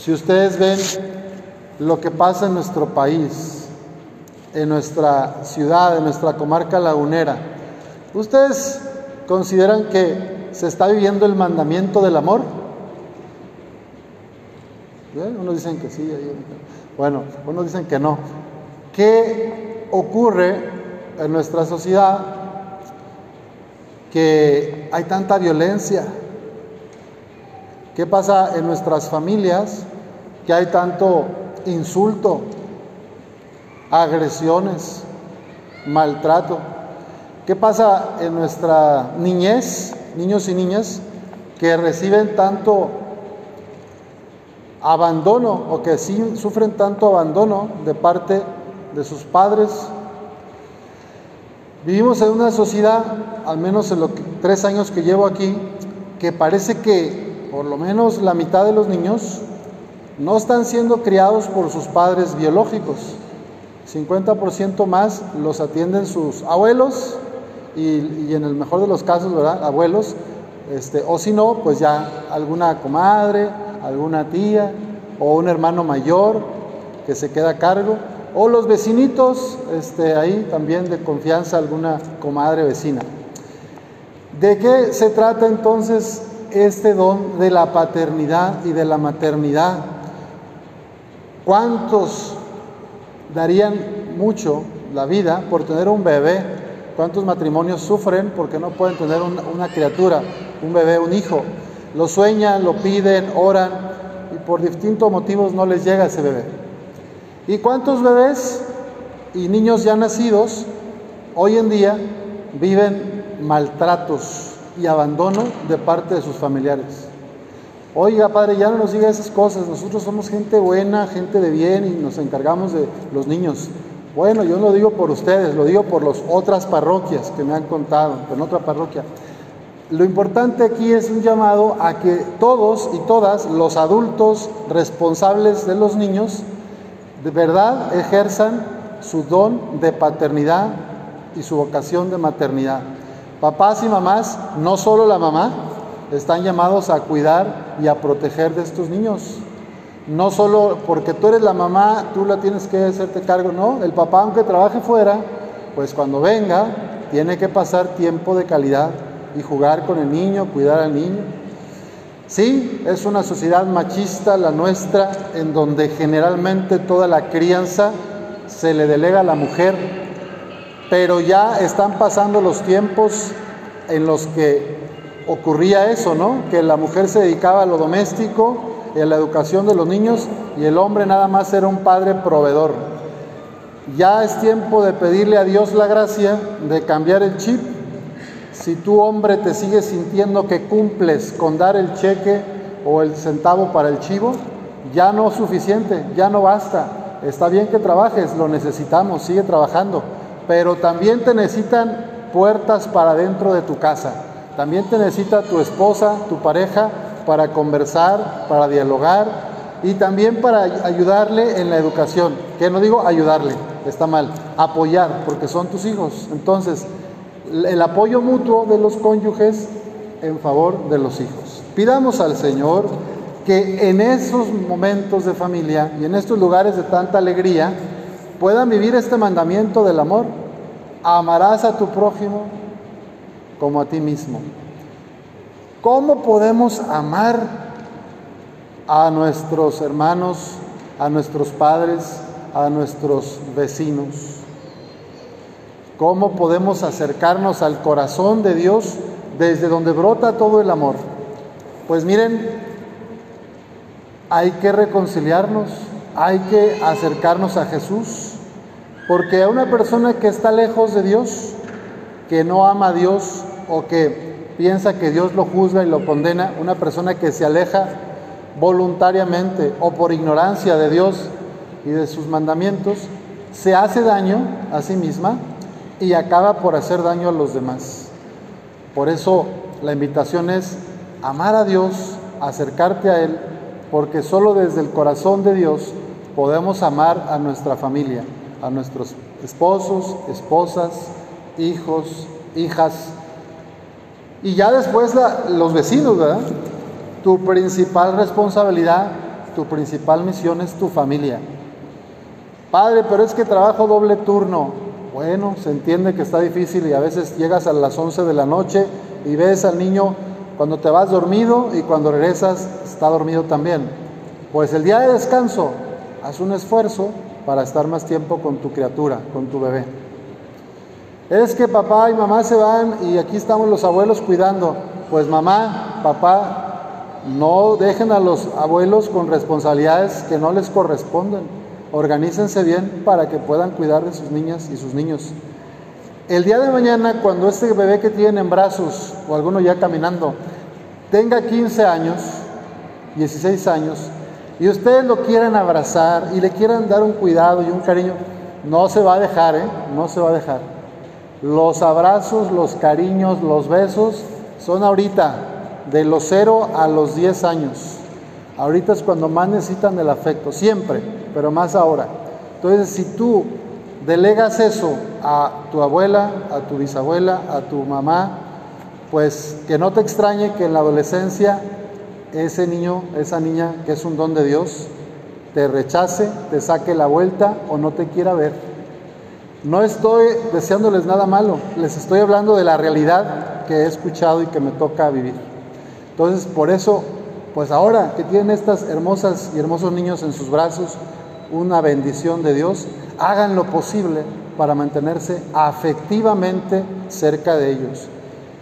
Si ustedes ven lo que pasa en nuestro país, en nuestra ciudad, en nuestra comarca lagunera, ¿ustedes consideran que se está viviendo el mandamiento del amor? Unos dicen que sí, bueno, unos dicen que no. ¿Qué ocurre en nuestra sociedad que hay tanta violencia? ¿Qué pasa en nuestras familias que hay tanto insulto, agresiones, maltrato? ¿Qué pasa en nuestra niñez, niños y niñas, que reciben tanto abandono o que sí sufren tanto abandono de parte de sus padres. Vivimos en una sociedad, al menos en los tres años que llevo aquí, que parece que por lo menos la mitad de los niños no están siendo criados por sus padres biológicos. 50% más los atienden sus abuelos y, en el mejor de los casos, ¿verdad? Abuelos, este, o si no, pues ya alguna comadre, alguna tía o un hermano mayor que se queda a cargo, o los vecinitos, este, ahí también de confianza, alguna comadre vecina. ¿De qué se trata entonces este don de la paternidad y de la maternidad? ¿Cuántos darían mucho la vida por tener un bebé? ¿Cuántos matrimonios sufren porque no pueden tener una criatura, un bebé, un hijo? Lo sueñan, lo piden, oran y por distintos motivos no les llega ese bebé. ¿Y cuántos bebés y niños ya nacidos hoy en día viven maltratos y abandono de parte de sus familiares? Oiga, padre, ya no nos diga esas cosas. Nosotros somos gente buena, gente de bien y nos encargamos de los niños. Bueno, yo no lo digo por ustedes, lo digo por las otras parroquias que me han contado, en otra parroquia. Lo importante aquí es un llamado a que todos y todas los adultos responsables de los niños de verdad ejerzan su don de paternidad y su vocación de maternidad. Papás y mamás, no solo la mamá, están llamados a cuidar y a proteger de estos niños. No solo porque tú eres la mamá, tú la tienes que hacerte cargo, no. El papá, aunque trabaje fuera, pues cuando venga, tiene que pasar tiempo de calidad y jugar con el niño, cuidar al niño. Sí, es una sociedad machista la nuestra, en donde generalmente toda la crianza se le delega a la mujer, pero ya están pasando los tiempos en los que ocurría eso, ¿no? Que la mujer se dedicaba a lo doméstico y a la educación de los niños y el hombre nada más era un padre proveedor. Ya es tiempo de pedirle a Dios la gracia de cambiar el chip si tú hombre te sigues sintiendo que cumples con dar el cheque o el centavo para el chivo, ya no es suficiente, ya no basta. Está bien que trabajes, lo necesitamos, sigue trabajando, pero también te necesitan puertas para dentro de tu casa. También te necesita tu esposa, tu pareja, para conversar, para dialogar y también para ayudarle en la educación. Que no digo ayudarle, está mal, apoyar, porque son tus hijos. Entonces, el apoyo mutuo de los cónyuges en favor de los hijos. Pidamos al Señor que en esos momentos de familia y en estos lugares de tanta alegría puedan vivir este mandamiento del amor. Amarás a tu prójimo como a ti mismo. ¿Cómo podemos amar a nuestros hermanos, a nuestros padres, a nuestros vecinos? ¿Cómo podemos acercarnos al corazón de Dios desde donde brota todo el amor? Pues miren, hay que reconciliarnos, hay que acercarnos a Jesús, porque a una persona que está lejos de Dios, que no ama a Dios o que piensa que Dios lo juzga y lo condena, una persona que se aleja voluntariamente o por ignorancia de Dios y de sus mandamientos, se hace daño a sí misma y acaba por hacer daño a los demás. Por eso la invitación es amar a Dios, acercarte a Él, porque solo desde el corazón de Dios podemos amar a nuestra familia, a nuestros esposos, esposas, hijos, hijas, y ya después los vecinos, ¿verdad? Tu principal responsabilidad tu principal misión es tu familia. Padre, pero es que trabajo doble turno. Bueno, se entiende que está difícil y a veces llegas a las 11 de la noche y ves al niño cuando te vas dormido y cuando regresas está dormido también. Pues el día de descanso, haz un esfuerzo para estar más tiempo con tu criatura, con tu bebé. Es que papá y mamá se van y aquí estamos los abuelos cuidando. Pues mamá, papá, no dejen a los abuelos con responsabilidades que no les corresponden organícense bien para que puedan cuidar de sus niñas y sus niños. El día de mañana, cuando este bebé que tienen en brazos o alguno ya caminando tenga 15 años, 16 años, y ustedes lo quieran abrazar y le quieran dar un cuidado y un cariño, no se va a dejar, ¿eh? No se va a dejar. Los abrazos, los cariños, los besos son ahorita, de los 0 a los 10 años. Ahorita es cuando más necesitan el afecto, siempre, pero más ahora. Entonces, si tú delegas eso a tu abuela, a tu bisabuela, a tu mamá, pues que no te extrañe que en la adolescencia ese niño, esa niña que es un don de Dios, te rechace, te saque la vuelta o no te quiera ver. No estoy deseándoles nada malo, les estoy hablando de la realidad que he escuchado y que me toca vivir. Entonces, por eso pues ahora que tienen estas hermosas y hermosos niños en sus brazos, una bendición de Dios, hagan lo posible para mantenerse afectivamente cerca de ellos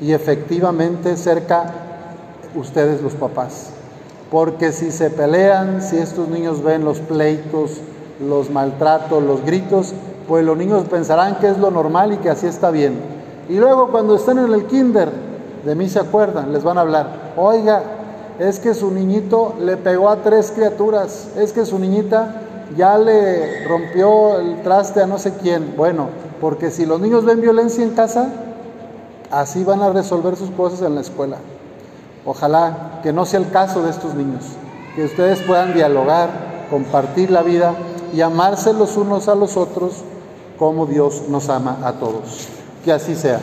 y efectivamente cerca ustedes los papás. Porque si se pelean, si estos niños ven los pleitos, los maltratos, los gritos, pues los niños pensarán que es lo normal y que así está bien. Y luego cuando estén en el kinder, de mí se acuerdan, les van a hablar, oiga, es que su niñito le pegó a tres criaturas, es que su niñita ya le rompió el traste a no sé quién. Bueno, porque si los niños ven violencia en casa, así van a resolver sus cosas en la escuela. Ojalá que no sea el caso de estos niños, que ustedes puedan dialogar, compartir la vida y amarse los unos a los otros como Dios nos ama a todos. Que así sea.